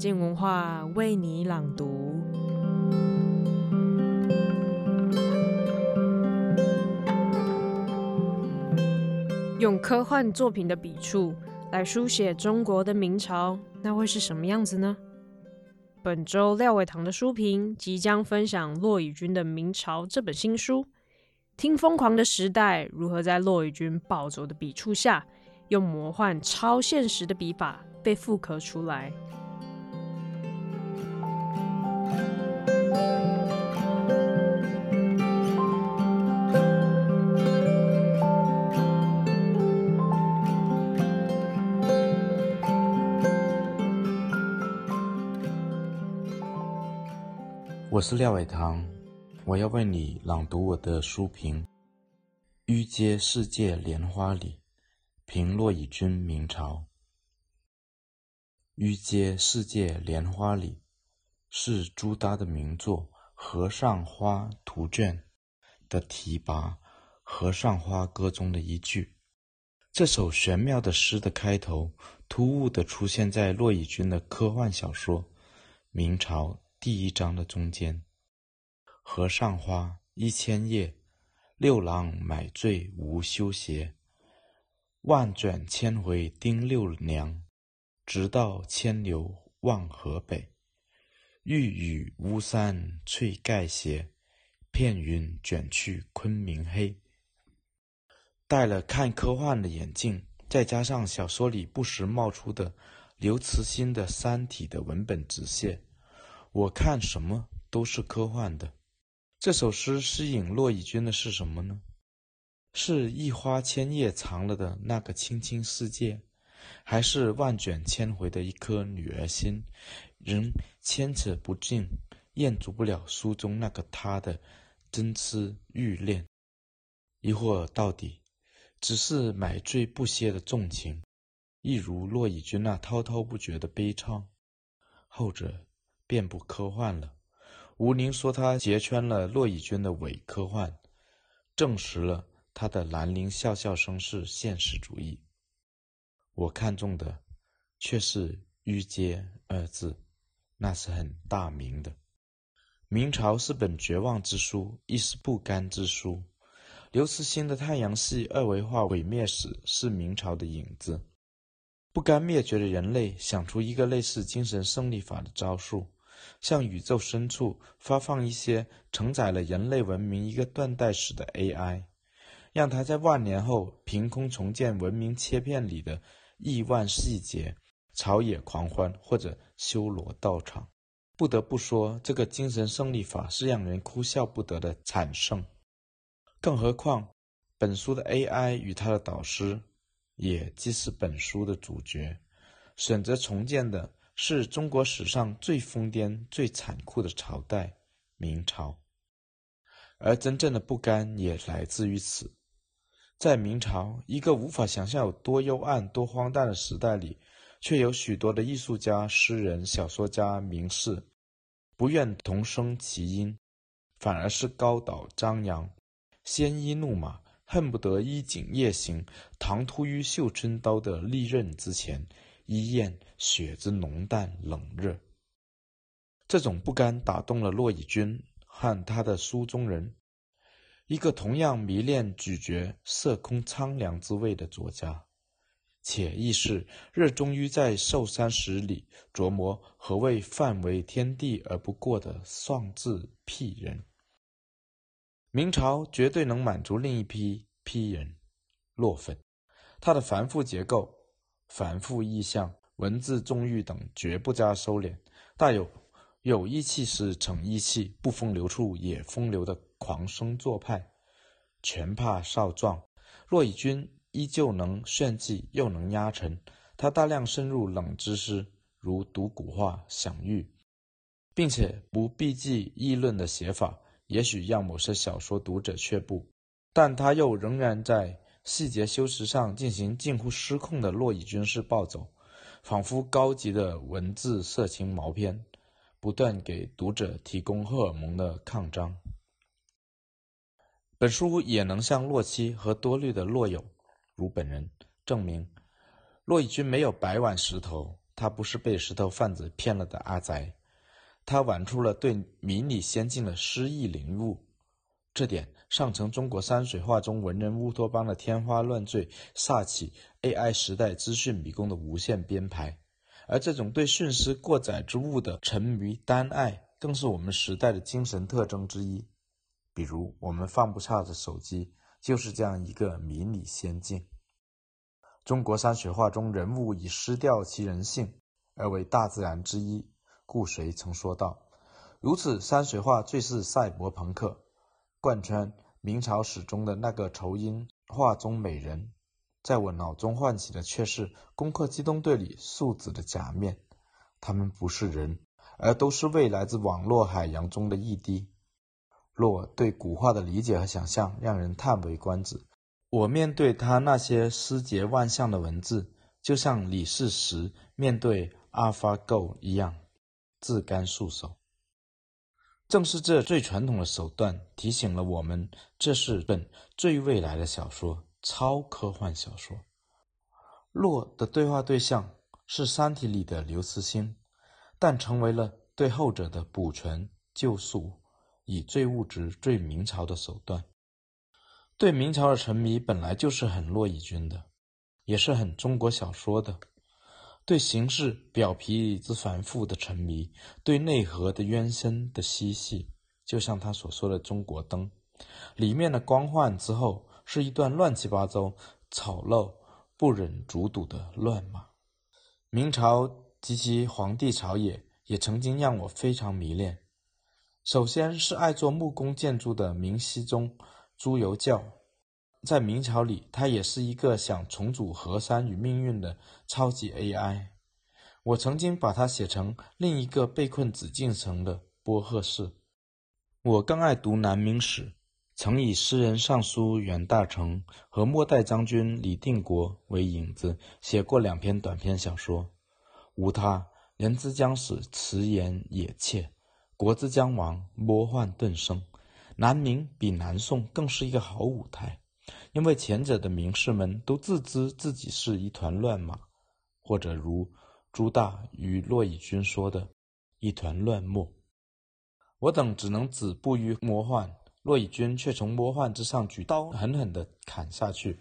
静文化为你朗读，用科幻作品的笔触来书写中国的明朝，那会是什么样子呢？本周廖伟棠的书评即将分享骆以军的《明朝》这本新书，听疯狂的时代如何在骆以军暴走的笔触下，用魔幻超现实的笔法被复刻出来。我是廖伟棠，我要为你朗读我的书评《欲接世界莲花里》，评骆以君明朝。《欲接世界莲花里》是朱耷的名作《河上花图卷》的题跋《和尚花歌》中的一句。这首玄妙的诗的开头，突兀地出现在骆以军的科幻小说《明朝》第一章的中间，河上花一千叶，六郎买醉无休歇。万卷千回丁六娘，直到千流望河北。欲与巫山翠盖斜，片云卷去昆明黑。戴了看科幻的眼镜，再加上小说里不时冒出的刘慈欣的《三体》的文本直线。我看什么都是科幻的。这首诗吸引骆以军的是什么呢？是一花千叶藏了的那个青青世界，还是万卷千回的一颗女儿心，仍牵扯不尽、雁足不了书中那个他的真痴欲恋？亦或到底只是买醉不歇的纵情，一如骆以军那滔滔不绝的悲怆？后者。便不科幻了。吴宁说他揭穿了骆以军的伪科幻，证实了他的兰陵笑笑生是现实主义。我看中的却是“欲接”二字，那是很大明的。明朝是本绝望之书，亦是不甘之书。刘慈欣的太阳系二维化毁灭史是明朝的影子。不甘灭绝的人类想出一个类似精神胜利法的招数。向宇宙深处发放一些承载了人类文明一个断代史的 AI，让它在万年后凭空重建文明切片里的亿万细节，朝野狂欢或者修罗道场。不得不说，这个精神胜利法是让人哭笑不得的惨胜。更何况，本书的 AI 与它的导师，也既是本书的主角，选择重建的。是中国史上最疯癫、最残酷的朝代——明朝，而真正的不甘也来自于此。在明朝一个无法想象有多幽暗、多荒诞的时代里，却有许多的艺术家、诗人、小说家、名士，不愿同生其音，反而是高岛张扬，鲜衣怒马，恨不得衣锦夜行，唐突于绣春刀的利刃之前。一验血之浓淡冷热，这种不甘打动了骆以军和他的书中人，一个同样迷恋咀嚼色空苍凉之味的作家，且亦是热衷于在寿山石里琢磨何谓范为天地而不过的丧志癖人。明朝绝对能满足另一批癖人，骆粉，他的繁复结构。繁复意象、文字纵欲等绝不加收敛，大有有义气时逞义气，不风流处也风流的狂生做派。拳怕少壮，若以军依旧能炫技，又能压沉。他大量深入冷知识，如读古画、享誉，并且不避忌议论的写法，也许让某些小说读者却步，但他又仍然在。细节修辞上进行近乎失控的洛以军式暴走，仿佛高级的文字色情毛片，不断给读者提供荷尔蒙的抗张。本书也能向洛妻和多虑的洛友，如本人，证明洛以军没有白玩石头，他不是被石头贩子骗了的阿宅，他玩出了对迷你仙境的诗意领悟。这点上承中国山水画中文人乌托邦的天花乱坠，煞起 AI 时代资讯迷宫的无限编排。而这种对讯息过载之物的沉迷单爱，更是我们时代的精神特征之一。比如，我们放不下的手机，就是这样一个迷你仙境。中国山水画中人物已失掉其人性，而为大自然之一。故谁曾说道：“如此山水画最是赛博朋克。”贯穿明朝史中的那个仇英画中美人，在我脑中唤起的却是《攻克机动队》里素子的假面。他们不是人，而都是未来自网络海洋中的一滴。洛对古画的理解和想象让人叹为观止。我面对他那些诗节万象的文字，就像李世石面对 AlphaGo 一样，自甘束手。正是这最传统的手段，提醒了我们，这是本最未来的小说——超科幻小说。洛的对话对象是《三体》里的刘慈欣，但成为了对后者的补全救赎，以最物质、最明朝的手段。对明朝的沉迷本来就是很洛以军的，也是很中国小说的。对形式表皮之繁复的沉迷，对内核的渊深的嬉戏，就像他所说的《中国灯》里面的光幻之后，是一段乱七八糟、丑陋、不忍卒睹的乱码。明朝及其皇帝朝野也曾经让我非常迷恋。首先是爱做木工建筑的明熹宗朱由校。在明朝里，他也是一个想重组河山与命运的超级 AI。我曾经把它写成另一个被困紫禁城的波赫士。我更爱读南明史，曾以诗人尚书袁大成和末代将军李定国为影子，写过两篇短篇小说。无他，人之将死，辞言也切；国之将亡，魔幻顿生。南明比南宋更是一个好舞台。因为前者的名士们都自知自己是一团乱麻，或者如朱大与骆以军说的“一团乱墨”。我等只能止步于魔幻，骆以军却从魔幻之上举刀狠狠地砍下去。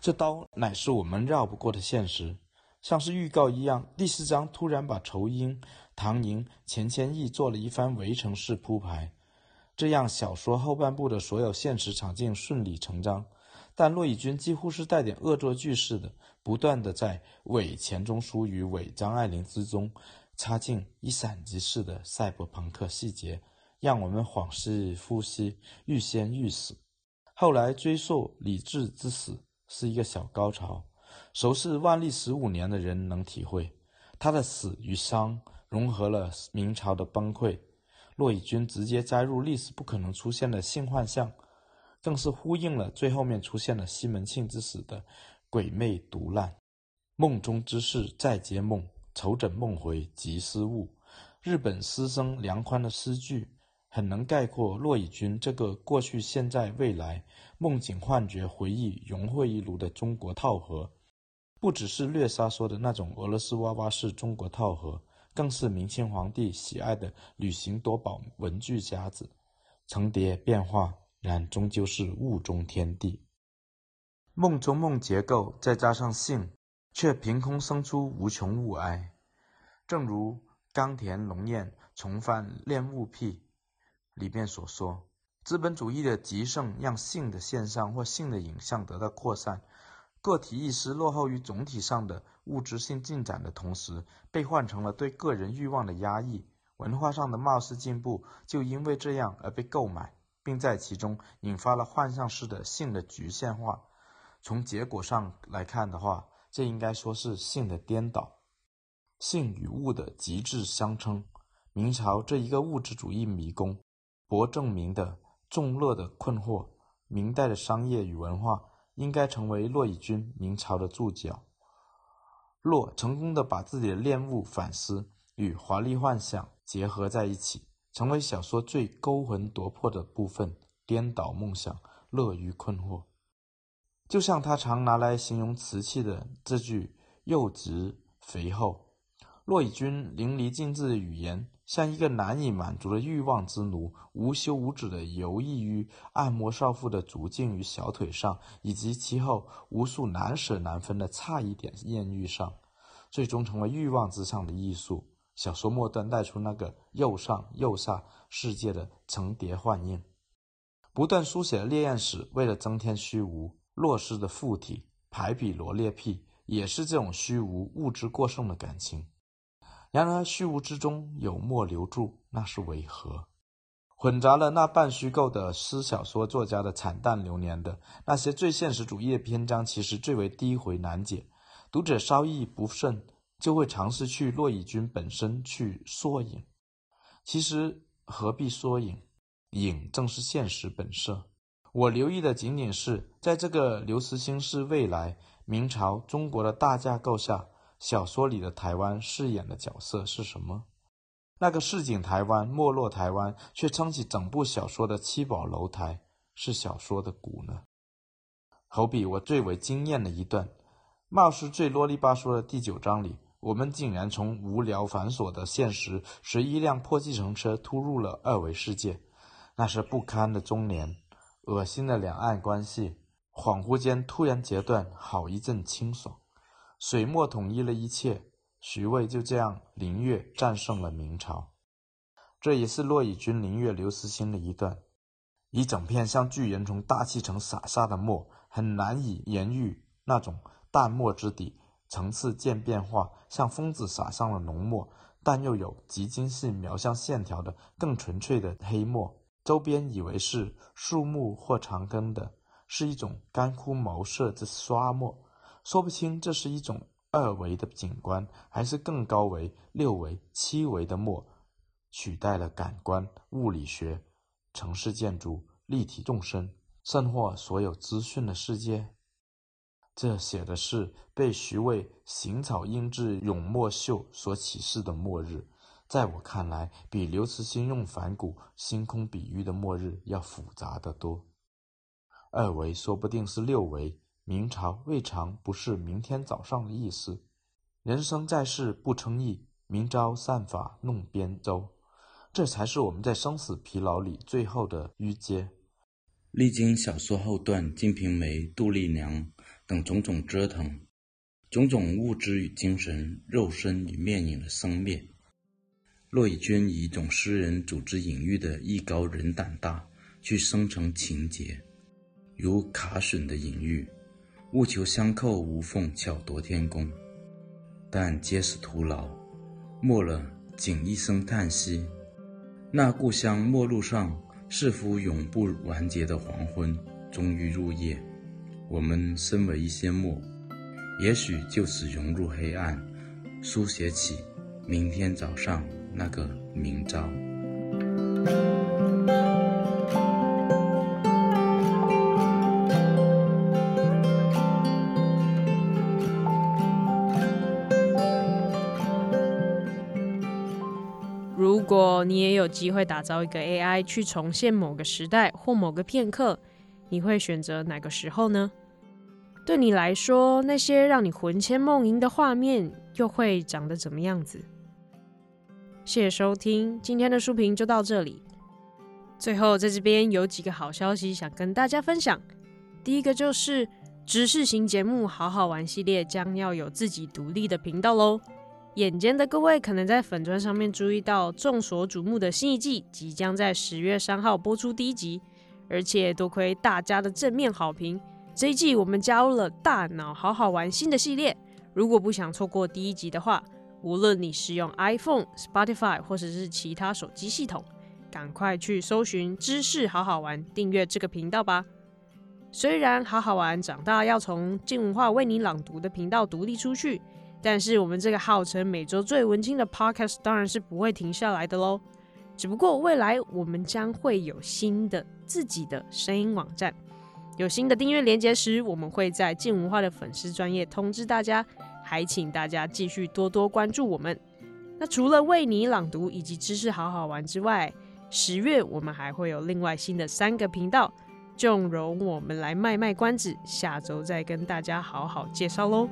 这刀乃是我们绕不过的现实，像是预告一样。第四章突然把仇英、唐营、钱谦益做了一番围城式铺排，这样小说后半部的所有现实场景顺理成章。但骆以军几乎是带点恶作剧似的，不断地在伪钱钟书与伪张爱玲之中插进一闪即逝的赛博朋克细节，让我们恍兮惚兮，欲仙欲死。后来追溯李治之死是一个小高潮，熟视万历十五年的人能体会，他的死与伤融合了明朝的崩溃。骆以军直接摘入历史不可能出现的性幻象。更是呼应了最后面出现了西门庆之死的鬼魅毒烂，梦中之事再接梦，愁枕梦回即是雾。日本诗僧梁宽的诗句很能概括骆以军这个过去、现在、未来梦境、幻觉、回忆融汇一炉的中国套盒，不只是略沙说的那种俄罗斯娃娃式中国套盒，更是明清皇帝喜爱的旅行夺宝文具夹子，层叠变化。然终究是雾中天地，梦中梦结构再加上性，却凭空生出无穷物哀。正如冈田龙彦重返恋物癖里面所说，资本主义的极盛让性的现象或性的影像得到扩散，个体意识落后于总体上的物质性进展的同时，被换成了对个人欲望的压抑。文化上的貌似进步，就因为这样而被购买。并在其中引发了幻象式的性的局限化。从结果上来看的话，这应该说是性的颠倒，性与物的极致相称。明朝这一个物质主义迷宫，博证明的众乐的困惑。明代的商业与文化应该成为骆以军明朝的注脚。骆成功的把自己的恋物反思与华丽幻想结合在一起。成为小说最勾魂夺魄的部分，颠倒梦想，乐于困惑。就像他常拿来形容瓷器的这句“又直肥厚”，骆以军淋漓尽致的语言，像一个难以满足的欲望之奴，无休无止地游弋于按摩少妇的足径与小腿上，以及其后无数难舍难分的差一点艳遇上，最终成为欲望之上的艺术。小说末端带出那个又上又下世界的层叠幻映，不断书写烈焰史，为了增添虚无。洛施的附体排比罗列癖也是这种虚无物质过剩的感情。然而虚无之中有墨留住，那是为何？混杂了那半虚构的诗小说作家的惨淡流年的那些最现实主义的篇章，其实最为低回难解。读者稍一不慎，就会尝试去骆以军本身去缩影。其实何必缩影？影正是现实本色。我留意的仅仅是，在这个刘慈欣式未来明朝中国的大架构下，小说里的台湾饰演的角色是什么？那个市井台湾、没落台湾，却撑起整部小说的七宝楼台，是小说的骨呢？好比我最为惊艳的一段，貌似最啰里吧嗦的第九章里，我们竟然从无聊繁琐的现实，随一辆破计程车突入了二维世界，那是不堪的中年。恶心的两岸关系，恍惚间突然截断，好一阵清爽。水墨统一了一切，徐渭就这样凌越战胜了明朝。这也是骆以军凌越刘慈欣的一段。一整片像巨人从大气层洒下的墨，很难以言喻那种淡墨之底，层次渐变化，像疯子撒上了浓墨，但又有极精细描像线条的更纯粹的黑墨。周边以为是树木或长根的，是一种干枯毛色之刷墨，说不清这是一种二维的景观，还是更高维六维、七维的墨，取代了感官、物理学、城市建筑、立体纵深，甚或所有资讯的世界。这写的是被徐渭行草英志永墨秀所启示的末日。在我看来，比刘慈欣用反骨星空比喻的末日要复杂得多。二维说不定是六维，明朝未尝不是明天早上的意思。人生在世不称意，明朝散发弄边州，这才是我们在生死疲劳里最后的淤阶。历经小说后段《金瓶梅》、杜丽娘等种种折腾，种种物质与精神、肉身与面影的生灭。骆以军以一种诗人组织隐喻的艺高人胆大，去生成情节，如卡榫的隐喻，务求相扣无缝，巧夺天工，但皆是徒劳。末了，仅一声叹息。那故乡陌路上，似乎永不完结的黄昏，终于入夜。我们身为一些墨，也许就此融入黑暗，书写起明天早上。那个明朝，如果你也有机会打造一个 AI 去重现某个时代或某个片刻，你会选择哪个时候呢？对你来说，那些让你魂牵梦萦的画面又会长得怎么样子？谢谢收听，今天的书评就到这里。最后，在这边有几个好消息想跟大家分享。第一个就是知识型节目《好好玩》系列将要有自己独立的频道喽。眼尖的各位可能在粉专上面注意到，众所瞩目的新一季即将在十月三号播出第一集，而且多亏大家的正面好评，这一季我们加入了“大脑好好玩”新的系列。如果不想错过第一集的话，无论你是用 iPhone、Spotify 或者是其他手机系统，赶快去搜寻“知识好好玩”，订阅这个频道吧。虽然好好玩长大要从静文化为你朗读的频道独立出去，但是我们这个号称每周最文青的 Podcast 当然是不会停下来的喽。只不过未来我们将会有新的自己的声音网站，有新的订阅连结时，我们会在静文化的粉丝专页通知大家。还请大家继续多多关注我们。那除了为你朗读以及知识好好玩之外，十月我们还会有另外新的三个频道，就容我们来卖卖关子，下周再跟大家好好介绍喽。